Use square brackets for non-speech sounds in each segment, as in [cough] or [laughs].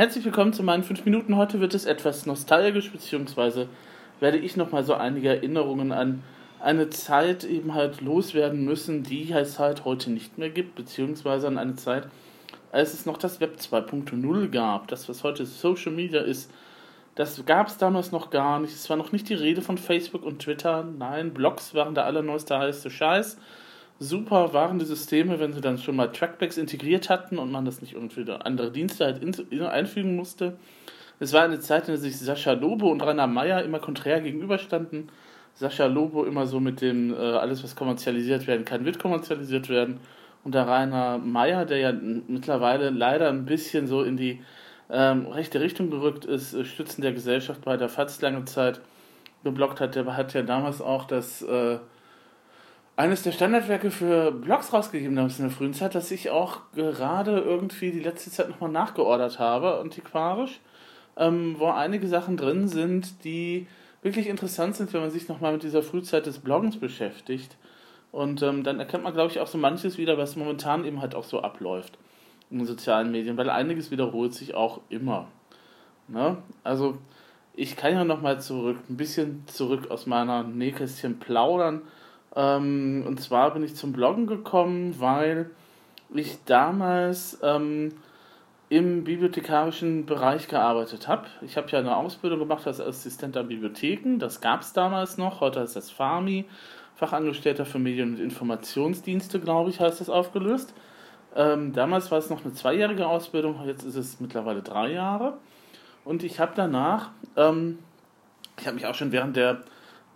Herzlich willkommen zu meinen 5 Minuten. Heute wird es etwas nostalgisch, beziehungsweise werde ich nochmal so einige Erinnerungen an eine Zeit eben halt loswerden müssen, die es halt heute nicht mehr gibt, beziehungsweise an eine Zeit, als es noch das Web 2.0 gab. Das, was heute Social Media ist, das gab es damals noch gar nicht. Es war noch nicht die Rede von Facebook und Twitter. Nein, Blogs waren der allerneueste heiße Scheiß. Super waren die Systeme, wenn sie dann schon mal Trackbacks integriert hatten und man das nicht irgendwie andere Dienste halt einfügen musste. Es war eine Zeit, in der sich Sascha Lobo und Rainer Meyer immer konträr gegenüberstanden. Sascha Lobo immer so mit dem, äh, alles was kommerzialisiert werden kann, wird kommerzialisiert werden. Und der Rainer Meyer, der ja mittlerweile leider ein bisschen so in die ähm, rechte Richtung gerückt ist, äh, Stützen der Gesellschaft bei der FATS lange Zeit geblockt hat, der hat ja damals auch das äh, eines der Standardwerke für Blogs rausgegeben damals in der frühen Zeit, das ich auch gerade irgendwie die letzte Zeit nochmal nachgeordert habe, antiquarisch, ähm, wo einige Sachen drin sind, die wirklich interessant sind, wenn man sich nochmal mit dieser Frühzeit des Bloggens beschäftigt. Und ähm, dann erkennt man, glaube ich, auch so manches wieder, was momentan eben halt auch so abläuft in den sozialen Medien, weil einiges wiederholt sich auch immer. Ne? Also ich kann ja nochmal zurück, ein bisschen zurück aus meiner Nähkästchen plaudern. Ähm, und zwar bin ich zum Bloggen gekommen, weil ich damals ähm, im bibliothekarischen Bereich gearbeitet habe. Ich habe ja eine Ausbildung gemacht als Assistent an Bibliotheken. Das gab es damals noch. Heute ist das FAMI, Fachangestellter für Medien- und Informationsdienste, glaube ich, heißt das aufgelöst. Ähm, damals war es noch eine zweijährige Ausbildung, jetzt ist es mittlerweile drei Jahre. Und ich habe danach, ähm, ich habe mich auch schon während der,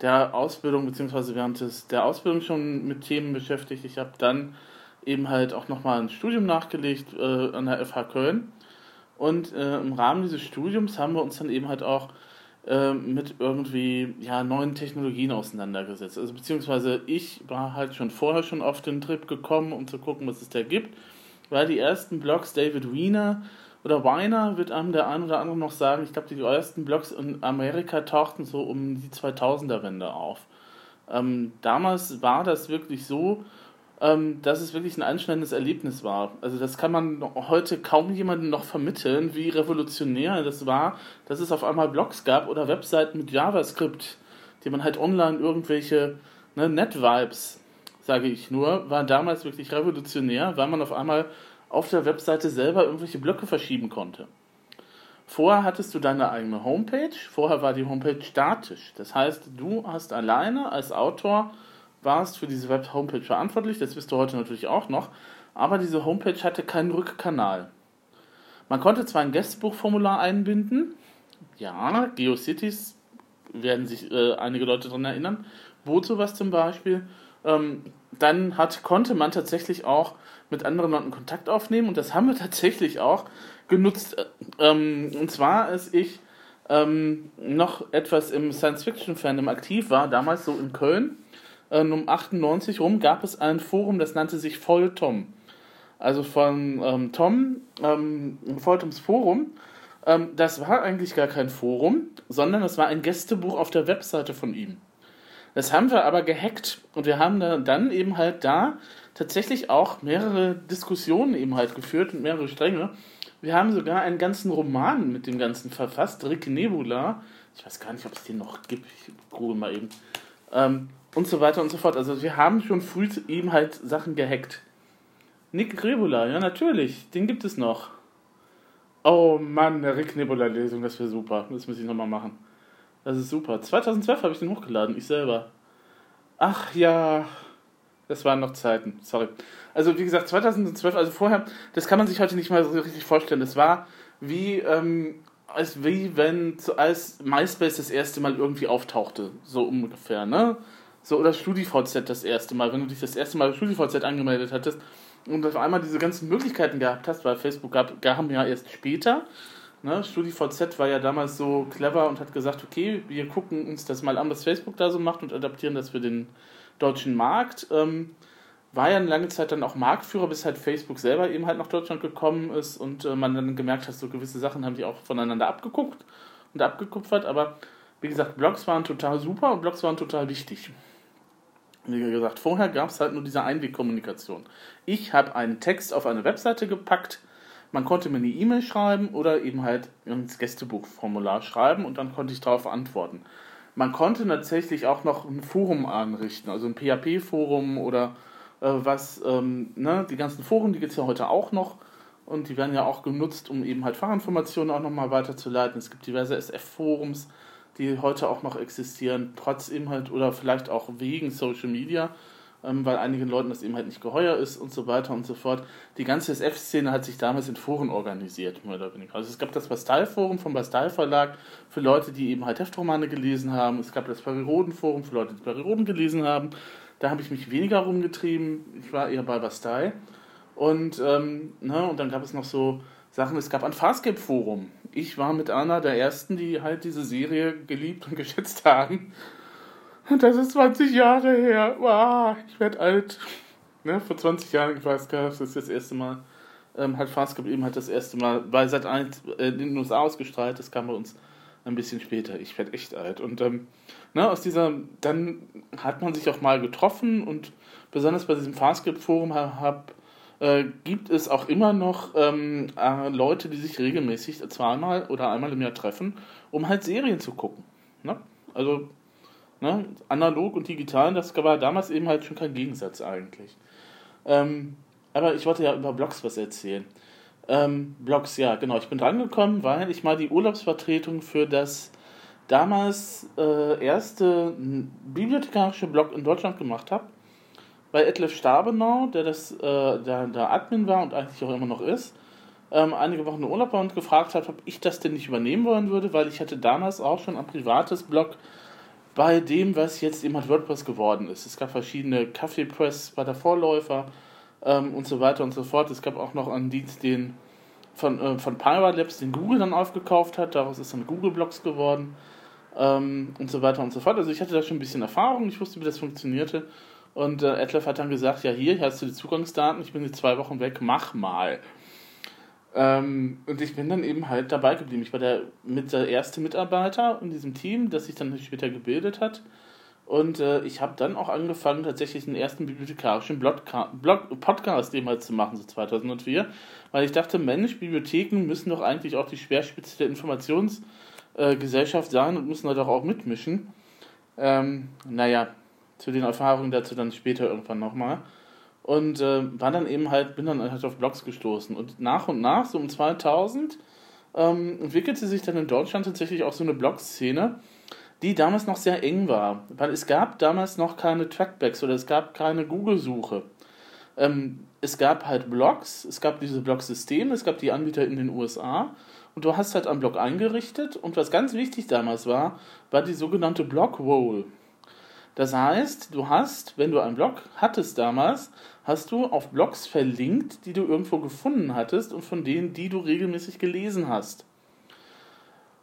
der Ausbildung, beziehungsweise während des, der Ausbildung schon mit Themen beschäftigt. Ich habe dann eben halt auch nochmal ein Studium nachgelegt äh, an der FH Köln. Und äh, im Rahmen dieses Studiums haben wir uns dann eben halt auch äh, mit irgendwie ja, neuen Technologien auseinandergesetzt. Also beziehungsweise ich war halt schon vorher schon auf den Trip gekommen, um zu gucken, was es da gibt. Weil die ersten Blogs David Wiener oder Weiner wird einem der ein oder andere noch sagen, ich glaube, die ersten Blogs in Amerika tauchten so um die 2000er-Wende auf. Ähm, damals war das wirklich so, ähm, dass es wirklich ein einschneidendes Erlebnis war. Also das kann man heute kaum jemandem noch vermitteln, wie revolutionär das war, dass es auf einmal Blogs gab oder Webseiten mit JavaScript, die man halt online irgendwelche ne, Net-Vibes, sage ich nur, war damals wirklich revolutionär, weil man auf einmal auf der Webseite selber irgendwelche Blöcke verschieben konnte. Vorher hattest du deine eigene Homepage, vorher war die Homepage statisch. Das heißt, du hast alleine als Autor warst für diese Web-Homepage verantwortlich, das bist du heute natürlich auch noch, aber diese Homepage hatte keinen Rückkanal. Man konnte zwar ein Gästebuchformular einbinden, ja, GeoCities werden sich äh, einige Leute daran erinnern, Bozo was zum Beispiel, ähm, dann hat, konnte man tatsächlich auch mit anderen Leuten Kontakt aufnehmen und das haben wir [laughs] tatsächlich auch genutzt. Ähm, und zwar, als ich ähm, noch etwas im Science-Fiction-Fandom aktiv war, damals so in Köln, äh, um 98 rum gab es ein Forum, das nannte sich Voll Tom. Also von ähm, Tom, ähm, Volltoms Forum. Ähm, das war eigentlich gar kein Forum, sondern das war ein Gästebuch auf der Webseite von ihm. Das haben wir aber gehackt und wir haben dann eben halt da tatsächlich auch mehrere Diskussionen eben halt geführt und mehrere Stränge. Wir haben sogar einen ganzen Roman mit dem Ganzen verfasst, Rick Nebula. Ich weiß gar nicht, ob es den noch gibt. Ich google mal eben. Ähm, und so weiter und so fort. Also wir haben schon früh eben halt Sachen gehackt. Nick Nebula, ja natürlich, den gibt es noch. Oh Mann, der Rick Nebula-Lesung, das wäre super. Das muss ich nochmal machen. Das ist super. 2012 habe ich den hochgeladen, ich selber. Ach ja, das waren noch Zeiten. Sorry. Also wie gesagt, 2012, also vorher, das kann man sich heute nicht mal so richtig vorstellen. Das war wie, ähm, als wie wenn als MySpace das erste Mal irgendwie auftauchte, so ungefähr, ne? So, oder StudiVZ das erste Mal, wenn du dich das erste Mal StudiVZ angemeldet hattest und auf einmal diese ganzen Möglichkeiten gehabt hast, weil Facebook gab, gab ja erst später. Ne? StudiVZ war ja damals so clever und hat gesagt, okay, wir gucken uns das mal an, was Facebook da so macht und adaptieren das für den deutschen Markt. Ähm, war ja eine lange Zeit dann auch Marktführer, bis halt Facebook selber eben halt nach Deutschland gekommen ist und äh, man dann gemerkt hat, so gewisse Sachen haben die auch voneinander abgeguckt und abgekupfert, aber wie gesagt, Blogs waren total super und Blogs waren total wichtig wie gesagt, vorher gab es halt nur diese Einwegkommunikation. Ich habe einen Text auf eine Webseite gepackt, Man konnte mir eine E-Mail schreiben oder eben halt ins Gästebuchformular schreiben und dann konnte ich darauf antworten. Man konnte tatsächlich auch noch ein Forum anrichten, also ein PHP-Forum oder äh, was, ähm, ne, die ganzen Foren, die gibt es ja heute auch noch und die werden ja auch genutzt, um eben halt Fachinformationen auch nochmal weiterzuleiten. Es gibt diverse SF-Forums, die heute auch noch existieren, trotz eben halt oder vielleicht auch wegen Social Media, weil einigen Leuten das eben halt nicht geheuer ist und so weiter und so fort. Die ganze SF-Szene hat sich damals in Foren organisiert, mehr oder weniger. Also es gab das Bastei-Forum vom Bastei-Verlag für Leute, die eben halt Heftromane gelesen haben. Es gab das Pariroden-Forum für Leute, die Pariroden gelesen haben. Da habe ich mich weniger rumgetrieben. Ich war eher bei Bastei. Und, ähm, ne, und dann gab es noch so Sachen, es gab ein Farscape-Forum. Ich war mit einer der ersten, die halt diese Serie geliebt und [laughs] geschätzt haben. Und das ist 20 Jahre her. Wow, ich werde alt. Ne, vor 20 Jahren, ich weiß gar nicht, das ist das erste Mal, ähm, hat Farscape eben halt das erste Mal bei Sat 1 äh, in den USA ausgestrahlt. Das kam bei uns ein bisschen später. Ich werde echt alt. Und ähm, ne, aus dieser, dann hat man sich auch mal getroffen und besonders bei diesem Farscape-Forum habe äh, gibt es auch immer noch ähm, äh, Leute, die sich regelmäßig zweimal oder einmal im Jahr treffen, um halt Serien zu gucken. Ne? Also ne? analog und digital, das war damals eben halt schon kein Gegensatz eigentlich. Ähm, aber ich wollte ja über Blogs was erzählen. Ähm, Blogs, ja, genau. Ich bin drangekommen, weil ich mal die Urlaubsvertretung für das damals äh, erste bibliothekarische Blog in Deutschland gemacht habe bei Etlef Stabenau, der das, äh, der, der Admin war und eigentlich auch immer noch ist, ähm, einige Wochen Urlaub war und gefragt hat, ob ich das denn nicht übernehmen wollen würde, weil ich hatte damals auch schon ein privates Blog bei dem, was jetzt eben halt WordPress geworden ist. Es gab verschiedene Kaffeepress bei der Vorläufer ähm, und so weiter und so fort. Es gab auch noch einen Dienst, den von, äh, von Labs, den Google dann aufgekauft hat. Daraus ist dann Google Blogs geworden ähm, und so weiter und so fort. Also ich hatte da schon ein bisschen Erfahrung, ich wusste, wie das funktionierte und äh, Etlef hat dann gesagt, ja hier, hier hast du die Zugangsdaten, ich bin jetzt zwei Wochen weg, mach mal. Ähm, und ich bin dann eben halt dabei geblieben. Ich war der, mit der erste Mitarbeiter in diesem Team, das sich dann später gebildet hat. Und äh, ich habe dann auch angefangen, tatsächlich den ersten bibliothekarischen Blog, Podcast eben zu machen, so 2004. Weil ich dachte, Mensch, Bibliotheken müssen doch eigentlich auch die Schwerspitze der Informationsgesellschaft äh, sein und müssen da doch auch mitmischen. Ähm, naja, zu den Erfahrungen dazu dann später irgendwann nochmal. Und äh, war dann eben halt, bin dann halt auf Blogs gestoßen. Und nach und nach, so um 2000, ähm, entwickelte sich dann in Deutschland tatsächlich auch so eine Blog-Szene, die damals noch sehr eng war. Weil es gab damals noch keine Trackbacks oder es gab keine Google-Suche. Ähm, es gab halt Blogs, es gab diese Blog-Systeme, es gab die Anbieter in den USA und du hast halt einen Blog eingerichtet und was ganz wichtig damals war, war die sogenannte Blog-Roll. Das heißt, du hast, wenn du einen Blog hattest damals, hast du auf Blogs verlinkt, die du irgendwo gefunden hattest und von denen, die du regelmäßig gelesen hast.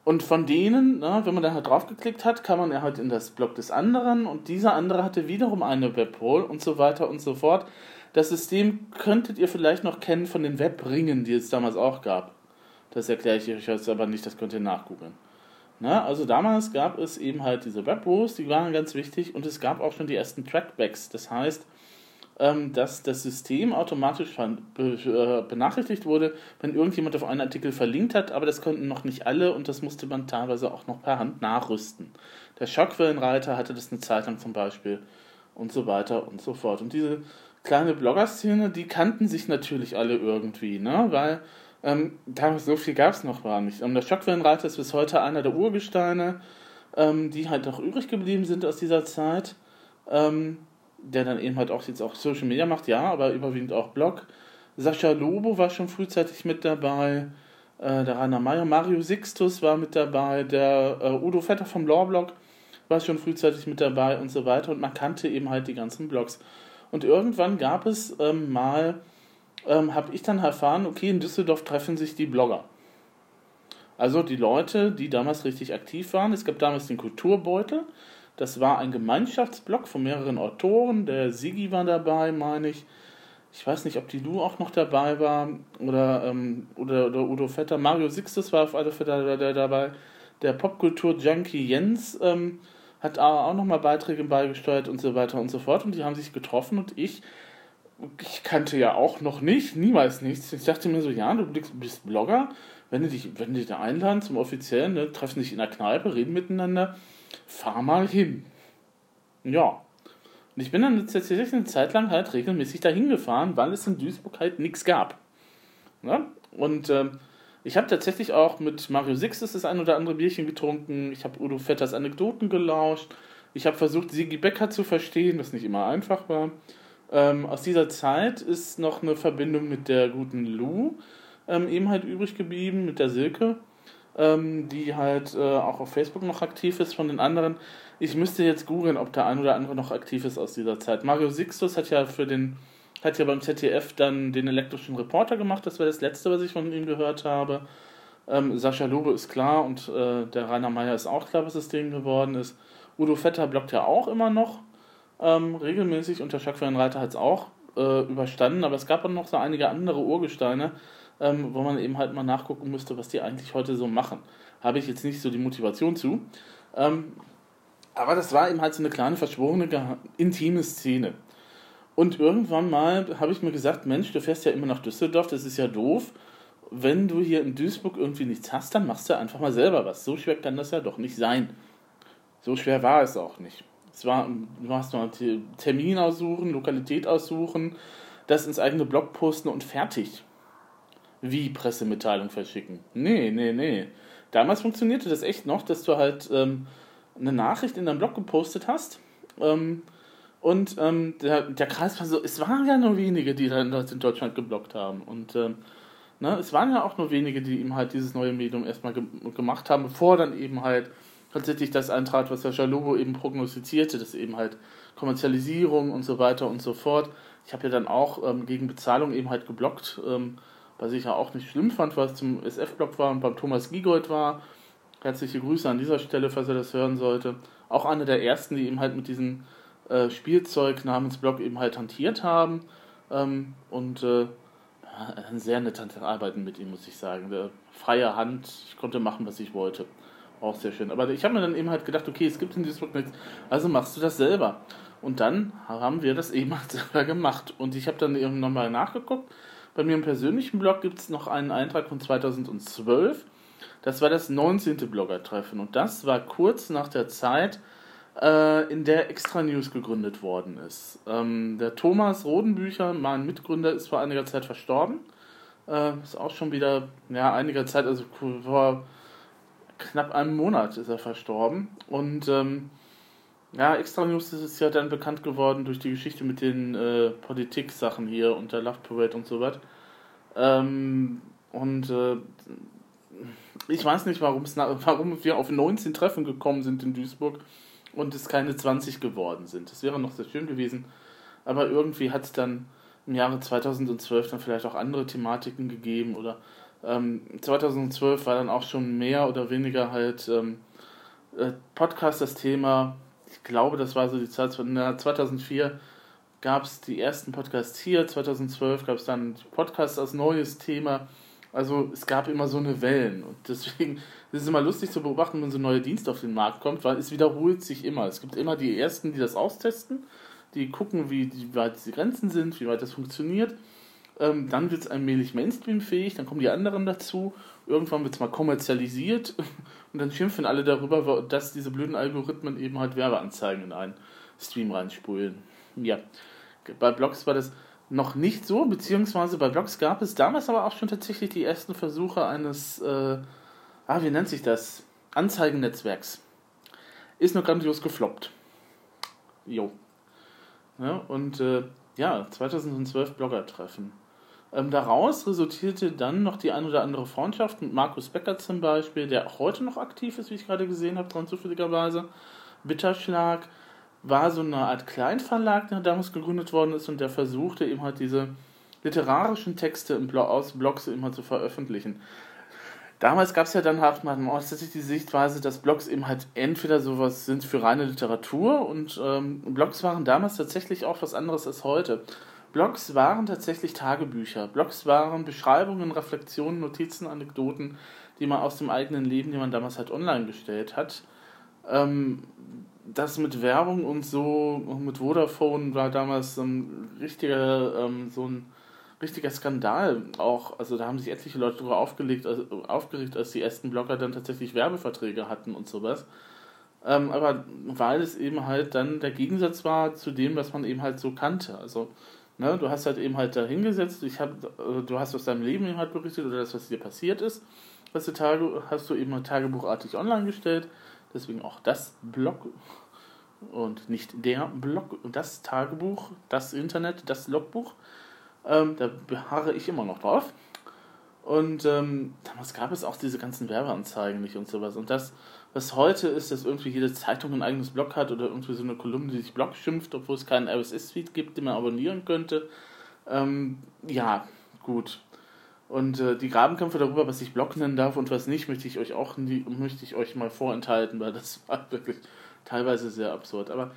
Und von denen, na, wenn man da halt draufgeklickt hat, kam man ja halt in das Blog des anderen und dieser andere hatte wiederum eine Webhole und so weiter und so fort. Das System könntet ihr vielleicht noch kennen von den Webringen, die es damals auch gab. Das erkläre ich euch jetzt aber nicht, das könnt ihr nachgoogeln. Ne? Also damals gab es eben halt diese Webros, die waren ganz wichtig und es gab auch schon die ersten Trackbacks. Das heißt, dass das System automatisch äh, benachrichtigt wurde, wenn irgendjemand auf einen Artikel verlinkt hat, aber das konnten noch nicht alle und das musste man teilweise auch noch per Hand nachrüsten. Der Schockwellenreiter hatte das eine Zeit lang zum Beispiel und so weiter und so fort. Und diese kleine Blogger-Szene, die kannten sich natürlich alle irgendwie, ne? weil ähm, damals so viel gab es noch gar nicht. Ähm, der Schockwellenreiter ist bis heute einer der Urgesteine, ähm, die halt noch übrig geblieben sind aus dieser Zeit. Ähm, der dann eben halt auch jetzt auch Social Media macht, ja, aber überwiegend auch Blog. Sascha Lobo war schon frühzeitig mit dabei. Äh, der Rainer Meyer, Mario Sixtus war mit dabei. Der äh, Udo Vetter vom Lawblog war schon frühzeitig mit dabei und so weiter. Und man kannte eben halt die ganzen Blogs. Und irgendwann gab es ähm, mal ähm, habe ich dann erfahren, okay, in Düsseldorf treffen sich die Blogger. Also die Leute, die damals richtig aktiv waren. Es gab damals den Kulturbeutel. Das war ein Gemeinschaftsblog von mehreren Autoren. Der Sigi war dabei, meine ich. Ich weiß nicht, ob die Lu auch noch dabei war oder, ähm, oder, oder Udo Vetter. Mario Sixtus war auf alle Fälle dabei. Der Popkultur-Junkie Jens ähm, hat auch nochmal Beiträge beigesteuert und so weiter und so fort. Und die haben sich getroffen und ich ich kannte ja auch noch nicht, niemals nichts. Ich dachte mir so, ja, du bist Blogger, wenn du dich, wenn die da einladen zum offiziellen, ne, treffen dich in der Kneipe, reden miteinander, fahr mal hin. Ja. Und ich bin dann tatsächlich eine Zeit lang halt regelmäßig dahin gefahren, weil es in Duisburg halt nichts gab. Ja? Und ähm, ich habe tatsächlich auch mit Mario Sixtus das ein oder andere Bierchen getrunken. Ich habe Udo Vetters Anekdoten gelauscht. Ich habe versucht, Sigi Becker zu verstehen, was nicht immer einfach war. Ähm, aus dieser Zeit ist noch eine Verbindung mit der guten Lou ähm, eben halt übrig geblieben, mit der Silke, ähm, die halt äh, auch auf Facebook noch aktiv ist von den anderen. Ich müsste jetzt googeln, ob der ein oder andere noch aktiv ist aus dieser Zeit. Mario Sixtus hat ja für den hat ja beim ZDF dann den elektrischen Reporter gemacht, das war das letzte, was ich von ihm gehört habe. Ähm, Sascha Lobe ist klar und äh, der Rainer Meyer ist auch klar, was das Ding geworden ist. Udo Vetter blockt ja auch immer noch ähm, regelmäßig und der Schackfeuerreiter hat es auch äh, überstanden, aber es gab dann noch so einige andere Urgesteine, ähm, wo man eben halt mal nachgucken müsste, was die eigentlich heute so machen. Habe ich jetzt nicht so die Motivation zu. Ähm, aber das war eben halt so eine kleine, verschworene, intime Szene. Und irgendwann mal habe ich mir gesagt, Mensch, du fährst ja immer nach Düsseldorf, das ist ja doof. Wenn du hier in Duisburg irgendwie nichts hast, dann machst du einfach mal selber was. So schwer kann das ja doch nicht sein. So schwer war es auch nicht. Es war, du hast nur Termin aussuchen, Lokalität aussuchen, das ins eigene Blog posten und fertig. Wie Pressemitteilung verschicken. Nee, nee, nee. Damals funktionierte das echt noch, dass du halt ähm, eine Nachricht in deinem Blog gepostet hast. Ähm, und ähm, der, der Kreis war so, es waren ja nur wenige, die dann in Deutschland geblockt haben. Und ähm, ne, es waren ja auch nur wenige, die ihm halt dieses neue Medium erstmal ge gemacht haben, bevor dann eben halt tatsächlich das eintrat, was Herr Lobo eben prognostizierte, dass eben halt Kommerzialisierung und so weiter und so fort. Ich habe ja dann auch ähm, gegen Bezahlung eben halt geblockt, ähm, was ich ja auch nicht schlimm fand, was zum SF-Blog war und beim Thomas Giegold war. Herzliche Grüße an dieser Stelle, falls er das hören sollte. Auch einer der ersten, die eben halt mit diesen äh, Spielzeug namens Blog eben halt hantiert haben. Ähm, und äh, sehr nettes Arbeiten mit ihm, muss ich sagen. Der, freie Hand, ich konnte machen, was ich wollte. Auch sehr schön. Aber ich habe mir dann eben halt gedacht, okay, es gibt in Duisburg nichts, also machst du das selber. Und dann haben wir das eben halt selber [laughs] gemacht. Und ich habe dann eben nochmal nachgeguckt. Bei mir im persönlichen Blog gibt es noch einen Eintrag von 2012. Das war das 19. Blogger-Treffen. Und das war kurz nach der Zeit, äh, in der Extra News gegründet worden ist. Ähm, der Thomas Rodenbücher, mein Mitgründer, ist vor einiger Zeit verstorben. Äh, ist auch schon wieder, ja, einiger Zeit, also vor knapp einem Monat ist er verstorben. Und ähm, ja, Extra News ist ja dann bekannt geworden durch die Geschichte mit den äh, Politik-Sachen hier und der Love Parade und so was. Ähm, und äh, ich weiß nicht, warum [laughs] wir auf 19 Treffen gekommen sind in Duisburg und es keine 20 geworden sind. Das wäre noch sehr schön gewesen. Aber irgendwie hat es dann im Jahre 2012 dann vielleicht auch andere Thematiken gegeben oder ähm, 2012 war dann auch schon mehr oder weniger halt ähm, äh, Podcast das Thema. Ich glaube, das war so die Zeit, na, 2004 gab es die ersten Podcasts hier, 2012 gab es dann Podcasts als neues Thema. Also es gab immer so eine Wellen und deswegen ist es immer lustig zu beobachten, wenn so ein neuer Dienst auf den Markt kommt, weil es wiederholt sich immer. Es gibt immer die Ersten, die das austesten, die gucken, wie, wie weit die Grenzen sind, wie weit das funktioniert. Ähm, dann wird es allmählich Mainstream-fähig, dann kommen die anderen dazu. Irgendwann wird es mal kommerzialisiert und dann schimpfen alle darüber, dass diese blöden Algorithmen eben halt Werbeanzeigen in einen Stream reinspulen. Ja, bei Blogs war das noch nicht so, beziehungsweise bei Blogs gab es damals aber auch schon tatsächlich die ersten Versuche eines, äh, ah, wie nennt sich das? Anzeigennetzwerks. Ist nur grandios gefloppt. Jo. Ja, und äh, ja, 2012 Blogger-Treffen. Ähm, daraus resultierte dann noch die ein oder andere Freundschaft mit Markus Becker zum Beispiel, der auch heute noch aktiv ist, wie ich gerade gesehen habe, dran zufälligerweise. Bitterschlag, war so eine Art Kleinverlag, der damals gegründet worden ist und der versuchte eben halt diese literarischen Texte im Blog, aus Blogs eben halt zu veröffentlichen. Damals gab es ja dann halt mal tatsächlich die Sichtweise, dass Blogs eben halt entweder sowas sind für reine Literatur und ähm, Blogs waren damals tatsächlich auch was anderes als heute. Blogs waren tatsächlich Tagebücher. Blogs waren Beschreibungen, Reflexionen, Notizen, Anekdoten, die man aus dem eigenen Leben, die man damals halt online gestellt hat, Ähm, das mit Werbung und so, mit Vodafone war damals ein richtiger, ähm, so ein richtiger Skandal auch. Also da haben sich etliche Leute darüber aufgelegt, also aufgeregt, als die ersten Blogger dann tatsächlich Werbeverträge hatten und sowas. Ähm, aber weil es eben halt dann der Gegensatz war zu dem, was man eben halt so kannte. Also, ne, du hast halt eben halt da hingesetzt, ich hab, äh, du hast aus deinem Leben eben halt berichtet oder das, was dir passiert ist. Was du Tage, hast du eben halt tagebuchartig online gestellt. Deswegen auch das Blog und nicht der Blog, das Tagebuch, das Internet, das Logbuch. Ähm, da beharre ich immer noch drauf. Und ähm, damals gab es auch diese ganzen Werbeanzeigen nicht und sowas. Und das, was heute ist, dass irgendwie jede Zeitung ein eigenes Blog hat oder irgendwie so eine Kolumne, die sich Blog schimpft, obwohl es keinen RSS-Feed gibt, den man abonnieren könnte. Ähm, ja, gut. Und äh, die Grabenkämpfe darüber, was ich Blog nennen darf und was nicht, möchte ich euch auch nie, möchte ich euch mal vorenthalten, weil das [laughs] war wirklich teilweise sehr absurd. Aber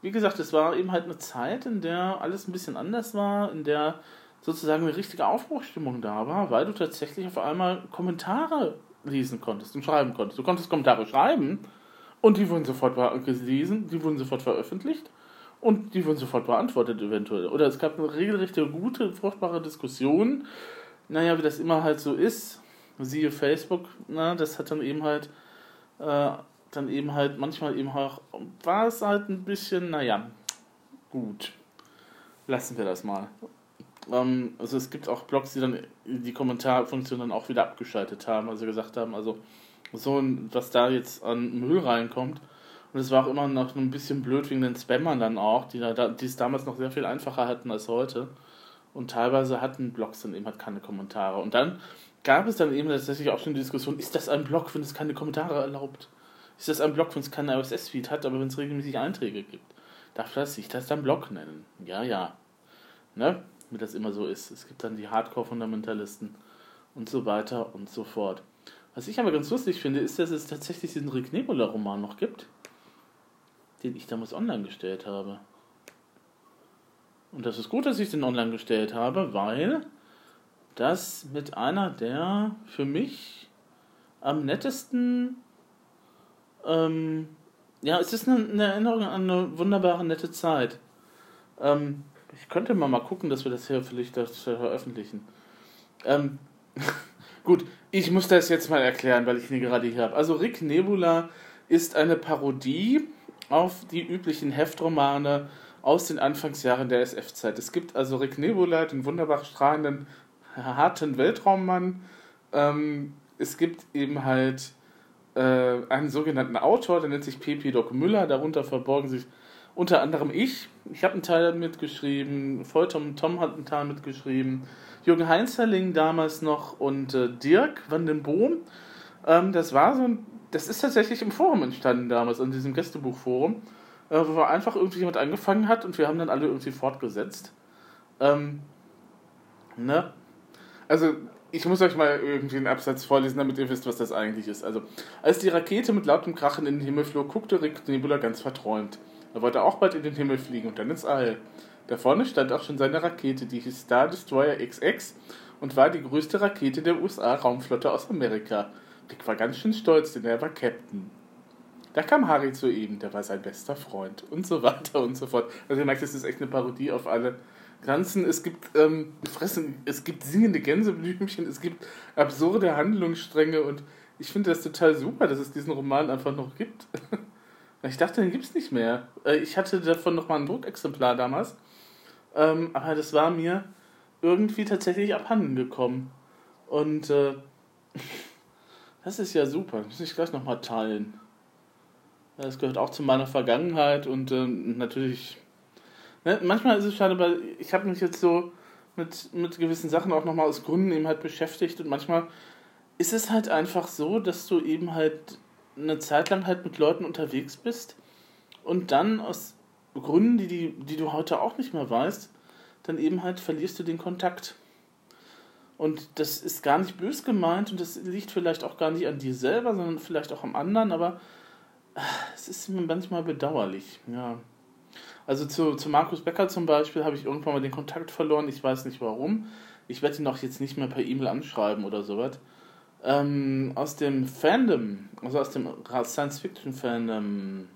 wie gesagt, es war eben halt eine Zeit, in der alles ein bisschen anders war, in der sozusagen eine richtige Aufbruchstimmung da war, weil du tatsächlich auf einmal Kommentare lesen konntest und schreiben konntest. Du konntest Kommentare schreiben und die wurden sofort gelesen, die wurden sofort veröffentlicht und die wurden sofort beantwortet eventuell. Oder es gab eine regelrechte, gute, fruchtbare Diskussion. Naja, wie das immer halt so ist, siehe Facebook, na, das hat dann eben halt äh, dann eben halt manchmal eben auch, war es halt ein bisschen, naja, gut. Lassen wir das mal. Ähm, also es gibt auch Blogs, die dann die Kommentarfunktion dann auch wieder abgeschaltet haben, also gesagt haben, also so was da jetzt an Müll reinkommt. Und es war auch immer noch ein bisschen blöd wegen den Spammern dann auch, die, da, die es damals noch sehr viel einfacher hatten als heute. Und teilweise hatten Blogs dann eben halt keine Kommentare. Und dann gab es dann eben tatsächlich auch schon die Diskussion, ist das ein Blog, wenn es keine Kommentare erlaubt? ist das ein Blog, wenn es keinen RSS-Feed hat, aber wenn es regelmäßig Einträge gibt. Darf das sich das dann Blog nennen? Ja, ja. Ne? Wie das immer so ist. Es gibt dann die Hardcore-Fundamentalisten und so weiter und so fort. Was ich aber ganz lustig finde, ist, dass es tatsächlich diesen Rick Nebula-Roman noch gibt, den ich damals online gestellt habe. Und das ist gut, dass ich den online gestellt habe, weil das mit einer der für mich am nettesten ähm, ja, es ist eine, eine, Erinnerung an eine wunderbare, nette Zeit. Ähm, ich könnte mal mal gucken, dass wir das hier vielleicht das veröffentlichen. Ähm, [laughs] gut, ich muss das jetzt mal erklären, weil ich ihn gerade hier habe. Also Rick Nebula ist eine Parodie auf die üblichen Heftromane aus den Anfangsjahren der SF-Zeit. Es gibt also Rick Nebula, den wunderbar strahlenden, harten Weltraummann. Ähm, es gibt eben halt äh, einen sogenannten Autor, der nennt sich Pepi Doc Müller. Darunter verborgen sich unter anderem ich. Ich habe einen Teil mitgeschrieben, Volltom Tom hat einen Teil mitgeschrieben, Jürgen Heinzerling damals noch und äh, Dirk van den Boom. Ähm, das war so ein, das ist tatsächlich im Forum entstanden damals, in diesem Gästebuchforum, äh, wo einfach irgendwie jemand angefangen hat und wir haben dann alle irgendwie fortgesetzt. Ähm, ne? Also ich muss euch mal irgendwie einen Absatz vorlesen, damit ihr wisst, was das eigentlich ist. Also, als die Rakete mit lautem Krachen in den Himmel flog, guckte Rick Nebula ganz verträumt. Er wollte auch bald in den Himmel fliegen und dann ins All. Da vorne stand auch schon seine Rakete, die hieß Star Destroyer XX und war die größte Rakete der USA-Raumflotte aus Amerika. Rick war ganz schön stolz, denn er war Captain. Da kam Harry zu ihm, der war sein bester Freund und so weiter und so fort. Also ihr merkt, das ist echt eine Parodie auf alle Ganzen. Es gibt ähm, Fressen, es gibt singende Gänseblümchen, es gibt absurde Handlungsstränge und ich finde das total super, dass es diesen Roman einfach noch gibt. [laughs] ich dachte, den gibt es nicht mehr. Äh, ich hatte davon noch mal ein Druckexemplar damals, ähm, aber das war mir irgendwie tatsächlich abhanden gekommen. Und äh, [laughs] das ist ja super. Muss ich gleich nochmal teilen. Das gehört auch zu meiner Vergangenheit und äh, natürlich Ne? Manchmal ist es schade, weil ich habe mich jetzt so mit, mit gewissen Sachen auch nochmal aus Gründen eben halt beschäftigt und manchmal ist es halt einfach so, dass du eben halt eine Zeit lang halt mit Leuten unterwegs bist und dann aus Gründen, die, die, die du heute auch nicht mehr weißt, dann eben halt verlierst du den Kontakt. Und das ist gar nicht bös gemeint und das liegt vielleicht auch gar nicht an dir selber, sondern vielleicht auch am anderen, aber äh, es ist manchmal bedauerlich, ja. Also zu, zu Markus Becker zum Beispiel habe ich irgendwann mal den Kontakt verloren. Ich weiß nicht warum. Ich werde ihn auch jetzt nicht mehr per E-Mail anschreiben oder sowas. Ähm, aus dem Fandom, also aus dem Science-Fiction-Fandom,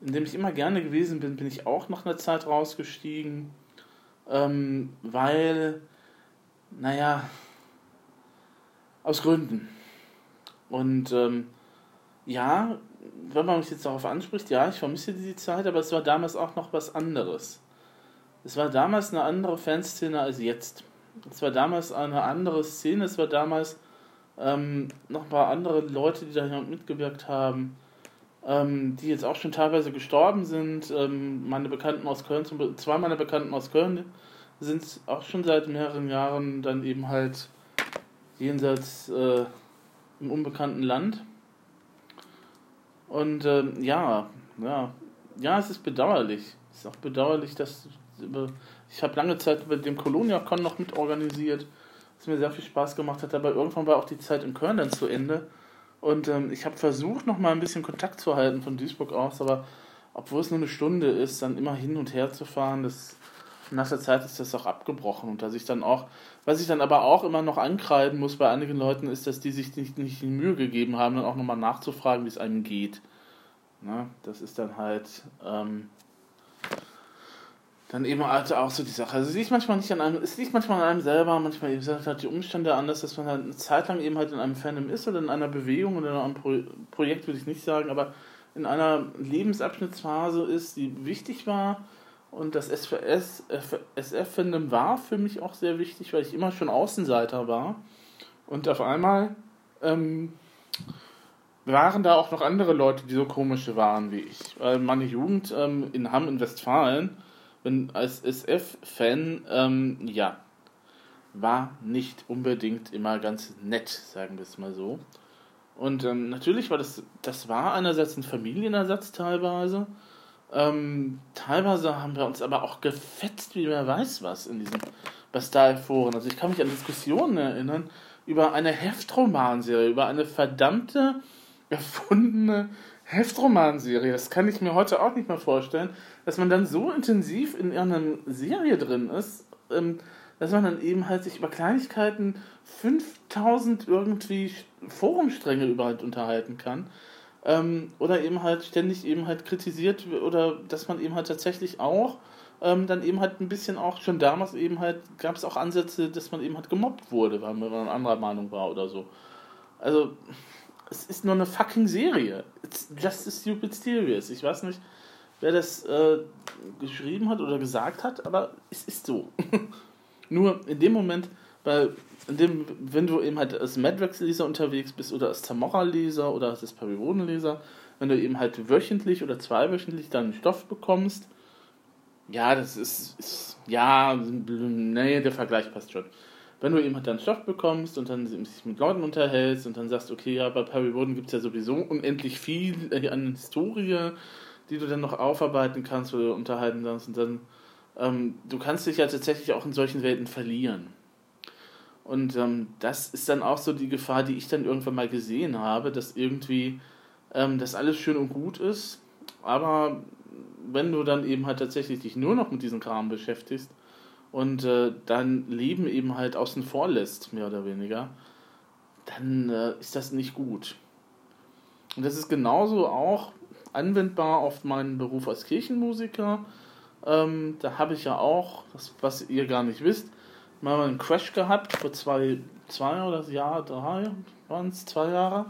in dem ich immer gerne gewesen bin, bin ich auch nach einer Zeit rausgestiegen, ähm, weil, naja, aus Gründen. Und ähm, ja, wenn man mich jetzt darauf anspricht, ja, ich vermisse diese Zeit, aber es war damals auch noch was anderes. Es war damals eine andere Fanszene als jetzt. Es war damals eine andere Szene, es war damals ähm, noch ein paar andere Leute, die da mitgewirkt haben, ähm, die jetzt auch schon teilweise gestorben sind. Ähm, meine Bekannten aus Köln, zwei meiner Bekannten aus Köln sind auch schon seit mehreren Jahren dann eben halt jenseits äh, im unbekannten Land. Und ähm, ja, ja, ja, es ist bedauerlich. Es ist auch bedauerlich, dass ich habe lange Zeit bei dem Colonia-Con noch mitorganisiert, was mir sehr viel Spaß gemacht hat, aber irgendwann war auch die Zeit in Köln dann zu Ende. Und ähm, ich habe versucht, noch mal ein bisschen Kontakt zu halten von Duisburg aus, aber obwohl es nur eine Stunde ist, dann immer hin und her zu fahren, das nach der Zeit ist das auch abgebrochen. Und dass ich dann auch, was ich dann aber auch immer noch ankreiden muss bei einigen Leuten, ist, dass die sich nicht, nicht die Mühe gegeben haben, dann auch nochmal nachzufragen, wie es einem geht. Na, das ist dann halt ähm, dann eben halt auch so die Sache. Also es liegt manchmal nicht an einem, es liegt manchmal an einem selber, manchmal sind halt die Umstände anders, dass man halt eine Zeit lang eben halt in einem Fandom ist oder in einer Bewegung oder in einem Pro Projekt, würde ich nicht sagen, aber in einer Lebensabschnittsphase ist, die wichtig war und das SF-Fandom war für mich auch sehr wichtig, weil ich immer schon Außenseiter war. Und auf einmal ähm, waren da auch noch andere Leute, die so komische waren wie ich. Weil meine Jugend ähm, in Hamm in Westfalen, wenn als SF-Fan, ähm, ja, war nicht unbedingt immer ganz nett, sagen wir es mal so. Und ähm, natürlich war das, das war einerseits ein Familienersatz teilweise, ähm, teilweise haben wir uns aber auch gefetzt, wie wer weiß was, in diesen Bastei-Foren. Also ich kann mich an Diskussionen erinnern über eine Heftromanserie, über eine verdammte, erfundene Heftromanserie. Das kann ich mir heute auch nicht mehr vorstellen, dass man dann so intensiv in einer Serie drin ist, ähm, dass man dann eben halt sich über Kleinigkeiten 5000 irgendwie Forumstränge überhaupt unterhalten kann. Ähm, oder eben halt ständig eben halt kritisiert oder dass man eben halt tatsächlich auch ähm, dann eben halt ein bisschen auch schon damals eben halt gab es auch Ansätze, dass man eben halt gemobbt wurde, weil man anderer Meinung war oder so. Also es ist nur eine fucking Serie. It's just a stupid series. Ich weiß nicht, wer das äh, geschrieben hat oder gesagt hat, aber es ist so. [laughs] nur in dem Moment, weil in dem, wenn du eben halt als Madrex-Leser unterwegs bist oder als Zamora-Leser oder als Perivoden-Leser, wenn du eben halt wöchentlich oder zweiwöchentlich deinen Stoff bekommst, ja, das ist, ist ja, nee, der Vergleich passt schon. Wenn du eben halt deinen Stoff bekommst und dann sich mit Leuten unterhältst und dann sagst, okay, ja, bei Perry Woden gibt es ja sowieso unendlich viel an Historie, die du dann noch aufarbeiten kannst oder unterhalten kannst und dann, ähm, du kannst dich ja tatsächlich auch in solchen Welten verlieren. Und ähm, das ist dann auch so die Gefahr, die ich dann irgendwann mal gesehen habe, dass irgendwie ähm, das alles schön und gut ist, aber wenn du dann eben halt tatsächlich dich nur noch mit diesem Kram beschäftigst und äh, dein Leben eben halt außen vor lässt, mehr oder weniger, dann äh, ist das nicht gut. Und das ist genauso auch anwendbar auf meinen Beruf als Kirchenmusiker. Ähm, da habe ich ja auch, das, was ihr gar nicht wisst, mal einen Crash gehabt, vor zwei, zwei oder Jahr, drei waren es, zwei Jahre.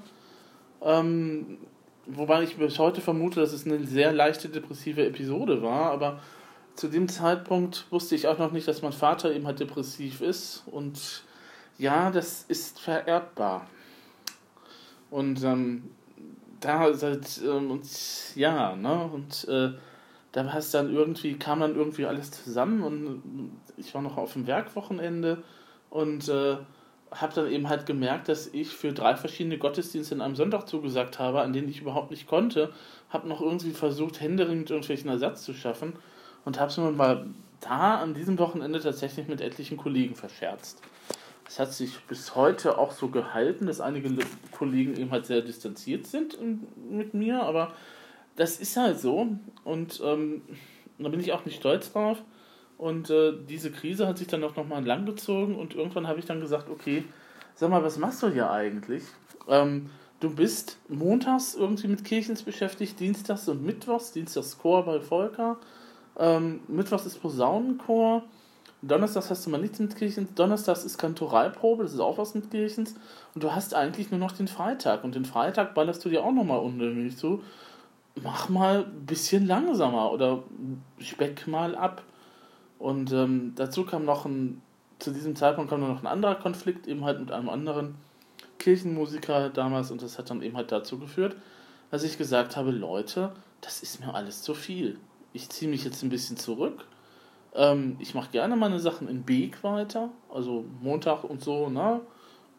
Ähm, wobei ich bis heute vermute, dass es eine sehr leichte depressive Episode war, aber zu dem Zeitpunkt wusste ich auch noch nicht, dass mein Vater eben halt depressiv ist und ja, das ist vererbbar. Und ähm, da seit ähm, und ja, ne, und äh, da war es dann irgendwie, kam dann irgendwie alles zusammen und ich war noch auf dem Werkwochenende und äh, habe dann eben halt gemerkt, dass ich für drei verschiedene Gottesdienste in einem Sonntag zugesagt habe, an denen ich überhaupt nicht konnte. Habe noch irgendwie versucht, händeringend irgendwelchen Ersatz zu schaffen und habe es mir mal da an diesem Wochenende tatsächlich mit etlichen Kollegen verscherzt. Es hat sich bis heute auch so gehalten, dass einige Kollegen eben halt sehr distanziert sind mit mir, aber das ist halt so und ähm, da bin ich auch nicht stolz drauf. Und äh, diese Krise hat sich dann auch nochmal langgezogen und irgendwann habe ich dann gesagt, okay, sag mal, was machst du hier eigentlich? Ähm, du bist montags irgendwie mit Kirchens beschäftigt, dienstags und mittwochs, dienstags Chor bei Volker, ähm, mittwochs ist Posaunenchor, Donnerstags hast du mal nichts mit Kirchens, Donnerstags ist Kantoralprobe, das ist auch was mit Kirchens und du hast eigentlich nur noch den Freitag und den Freitag ballerst du dir auch nochmal unheimlich zu. Mach mal ein bisschen langsamer oder speck mal ab. Und ähm, dazu kam noch ein, zu diesem Zeitpunkt kam noch ein anderer Konflikt, eben halt mit einem anderen Kirchenmusiker damals und das hat dann eben halt dazu geführt, dass ich gesagt habe, Leute, das ist mir alles zu viel. Ich ziehe mich jetzt ein bisschen zurück. Ähm, ich mache gerne meine Sachen in Beek weiter, also Montag und so, ne?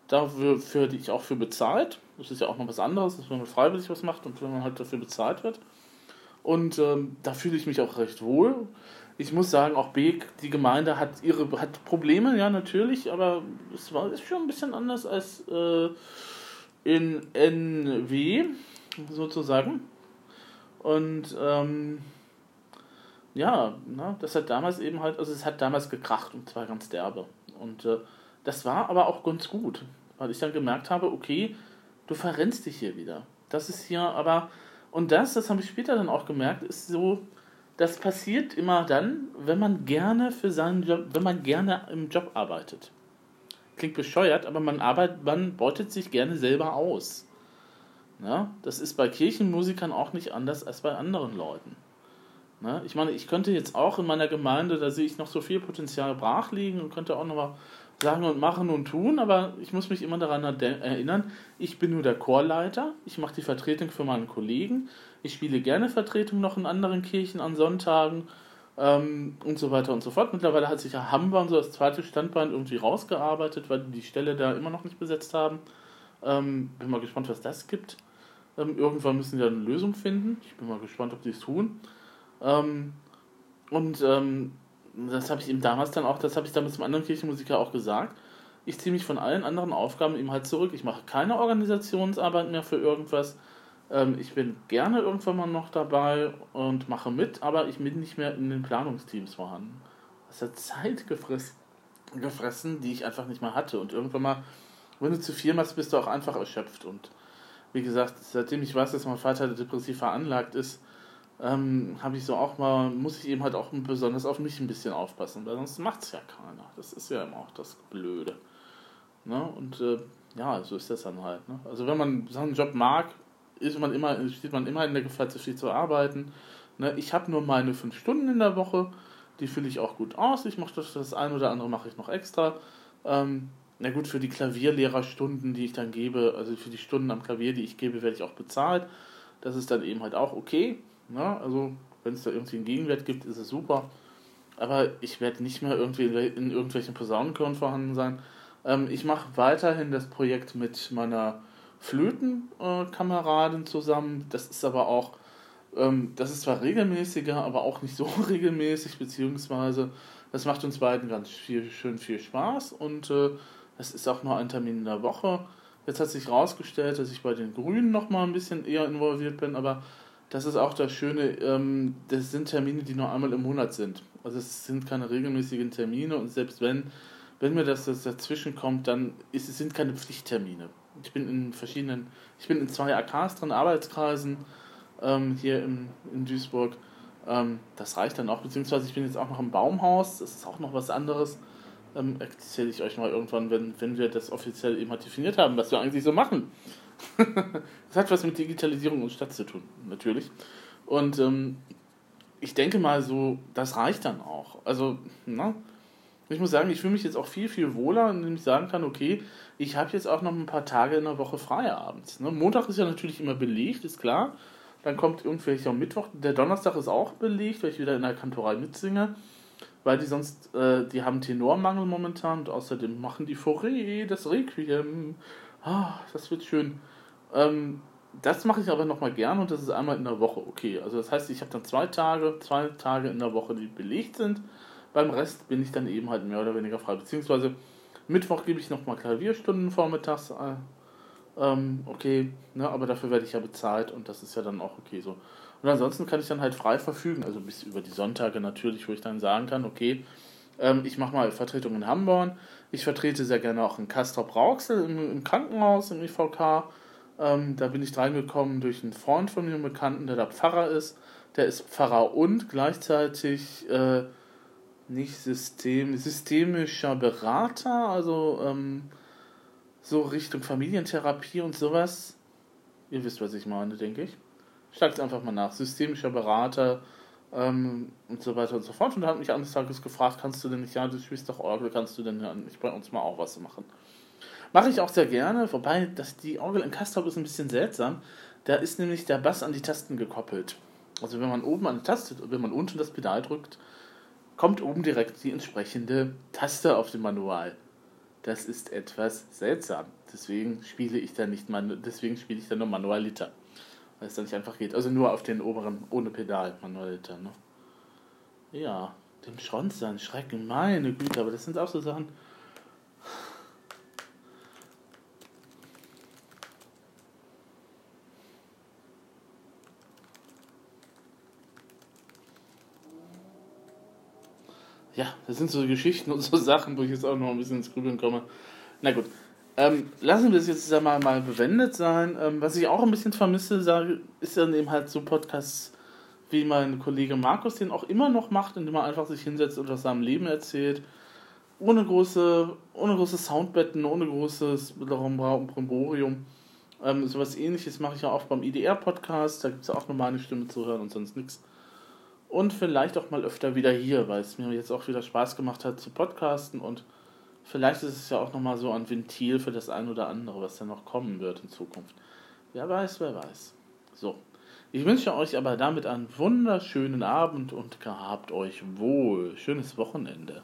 Dafür werde ich auch für bezahlt. Das ist ja auch noch was anderes, wenn man freiwillig was macht und wenn man halt dafür bezahlt wird. Und ähm, da fühle ich mich auch recht wohl ich muss sagen, auch Beek, die Gemeinde hat ihre hat Probleme, ja, natürlich, aber es war ist schon ein bisschen anders als äh, in NW, sozusagen. Und ähm, ja, ne, das hat damals eben halt, also es hat damals gekracht und zwar ganz derbe. Und äh, das war aber auch ganz gut, weil ich dann gemerkt habe, okay, du verrennst dich hier wieder. Das ist hier aber, und das, das habe ich später dann auch gemerkt, ist so, das passiert immer dann, wenn man gerne für seinen Job, wenn man gerne im Job arbeitet. Klingt bescheuert, aber man arbeitet, man beutet sich gerne selber aus. Ja, das ist bei Kirchenmusikern auch nicht anders als bei anderen Leuten. Ja, ich meine, ich könnte jetzt auch in meiner Gemeinde, da sehe ich noch so viel Potenzial brach liegen und könnte auch noch mal sagen und machen und tun, aber ich muss mich immer daran erinnern, ich bin nur der Chorleiter, ich mache die Vertretung für meinen Kollegen, ich spiele gerne Vertretung noch in anderen Kirchen an Sonntagen ähm, und so weiter und so fort. Mittlerweile hat sich ja Hambern so als zweites Standbein irgendwie rausgearbeitet, weil die die Stelle da immer noch nicht besetzt haben. Ähm, bin mal gespannt, was das gibt. Ähm, irgendwann müssen sie eine Lösung finden. Ich bin mal gespannt, ob sie es tun. Ähm, und ähm, das habe ich ihm damals dann auch, das habe ich damals zum anderen Kirchenmusiker auch gesagt. Ich ziehe mich von allen anderen Aufgaben eben halt zurück. Ich mache keine Organisationsarbeit mehr für irgendwas. Ähm, ich bin gerne irgendwann mal noch dabei und mache mit, aber ich bin nicht mehr in den Planungsteams vorhanden. Das hat Zeit gefressen, gefressen, die ich einfach nicht mehr hatte. Und irgendwann mal, wenn du zu viel machst, bist du auch einfach erschöpft. Und wie gesagt, seitdem ich weiß, dass mein Vater depressiv veranlagt ist, ähm, habe ich so auch mal, muss ich eben halt auch besonders auf mich ein bisschen aufpassen, weil sonst macht es ja keiner. Das ist ja immer auch das Blöde. Ne? Und äh, ja, so ist das dann halt. Ne? Also wenn man seinen Job mag, ist man immer, steht man immer in der Gefahr, zu viel zu arbeiten. Ne? Ich habe nur meine fünf Stunden in der Woche, die fülle ich auch gut aus. Ich mache das, das ein oder andere mache ich noch extra. Ähm, na gut, für die Klavierlehrerstunden, die ich dann gebe, also für die Stunden am Klavier, die ich gebe, werde ich auch bezahlt. Das ist dann eben halt auch okay. Ne? Also, wenn es da irgendwie einen Gegenwert gibt, ist es super. Aber ich werde nicht mehr irgendwie in irgendwelchen Posaunenchören vorhanden sein. Ähm, ich mache weiterhin das Projekt mit meiner Flötenkameradin zusammen. Das ist aber auch, ähm, das ist zwar regelmäßiger, aber auch nicht so [laughs] regelmäßig, beziehungsweise das macht uns beiden ganz viel, schön viel Spaß und äh, das ist auch nur ein Termin in der Woche. Jetzt hat sich herausgestellt, dass ich bei den Grünen noch mal ein bisschen eher involviert bin, aber das ist auch das Schöne, ähm, das sind Termine, die nur einmal im Monat sind. Also es sind keine regelmäßigen Termine und selbst wenn, wenn mir das, das dazwischen kommt, dann ist, es sind keine Pflichttermine ich bin in verschiedenen, ich bin in zwei AKs drin, Arbeitskreisen ähm, hier in, in Duisburg. Ähm, das reicht dann auch, beziehungsweise ich bin jetzt auch noch im Baumhaus, das ist auch noch was anderes. Ähm, erzähle ich euch mal irgendwann, wenn, wenn wir das offiziell eben definiert haben, was wir eigentlich so machen. [laughs] das hat was mit Digitalisierung und Stadt zu tun, natürlich. Und ähm, ich denke mal so, das reicht dann auch. Also, na, ich muss sagen, ich fühle mich jetzt auch viel, viel wohler, indem ich sagen kann, okay, ich habe jetzt auch noch ein paar Tage in der Woche frei abends. Ne? Montag ist ja natürlich immer belegt, ist klar. Dann kommt irgendwelche am Mittwoch. Der Donnerstag ist auch belegt, weil ich wieder in der Kantorei mitsinge. Weil die sonst, äh, die haben Tenormangel momentan und außerdem machen die Foré, das Requiem. Ah, das wird schön. Ähm, das mache ich aber nochmal gern und das ist einmal in der Woche okay. Also das heißt, ich habe dann zwei Tage, zwei Tage in der Woche, die belegt sind. Beim Rest bin ich dann eben halt mehr oder weniger frei. Beziehungsweise Mittwoch gebe ich nochmal Klavierstunden vormittags. Äh, ähm, okay, ne, aber dafür werde ich ja bezahlt und das ist ja dann auch okay so. Und ansonsten kann ich dann halt frei verfügen, also bis über die Sonntage natürlich, wo ich dann sagen kann, okay, Ähm, ich mache mal Vertretung in Hamborn. Ich vertrete sehr gerne auch in Castrop-Rauxel im, im, Krankenhaus, im IVK. Ähm, da bin ich reingekommen durch einen Freund von mir, einen Bekannten, der da Pfarrer ist. Der ist Pfarrer und gleichzeitig äh, nicht System, systemischer Berater, also ähm, so Richtung Familientherapie und sowas. Ihr wisst, was ich meine, denke ich. Schlagt es einfach mal nach. Systemischer Berater ähm, und so weiter und so fort. Und da hat mich eines Tages gefragt, kannst du denn nicht, ja, du spielst doch Orgel, kannst du denn nicht bei uns mal auch was machen? Mache ich auch sehr gerne, wobei das, die Orgel in Castrop ist ein bisschen seltsam. Da ist nämlich der Bass an die Tasten gekoppelt. Also wenn man oben an die Taste, wenn man unten das Pedal drückt, kommt oben direkt die entsprechende Taste auf dem Manual. Das ist etwas seltsam. Deswegen spiele ich da nicht man deswegen spiele ich da nur Manualiter. Weil es dann nicht einfach geht. Also nur auf den oberen ohne Pedal Manualiter, ne? Ja, dem Schronzern, Schrecken, meine Güte, aber das sind auch so Sachen. ja, das sind so Geschichten und so [laughs] Sachen, wo ich jetzt auch noch ein bisschen ins Grübeln komme. Na gut. Ähm, lassen wir es jetzt mal, mal bewendet sein. Ähm, was ich auch ein bisschen vermisse, sage, ist dann eben halt so Podcasts, wie mein Kollege Markus den auch immer noch macht, indem er einfach sich hinsetzt und aus seinem Leben erzählt. Ohne große, ohne große Soundbetten, ohne großes Brimborium. Ähm, sowas ähnliches mache ich ja auch beim IDR-Podcast. Da gibt es ja auch nur meine Stimme zu hören und sonst nichts und vielleicht auch mal öfter wieder hier, weil es mir jetzt auch wieder Spaß gemacht hat zu podcasten und vielleicht ist es ja auch nochmal so ein Ventil für das ein oder andere, was dann noch kommen wird in Zukunft. Wer weiß, wer weiß. So, ich wünsche euch aber damit einen wunderschönen Abend und gehabt euch wohl. Schönes Wochenende.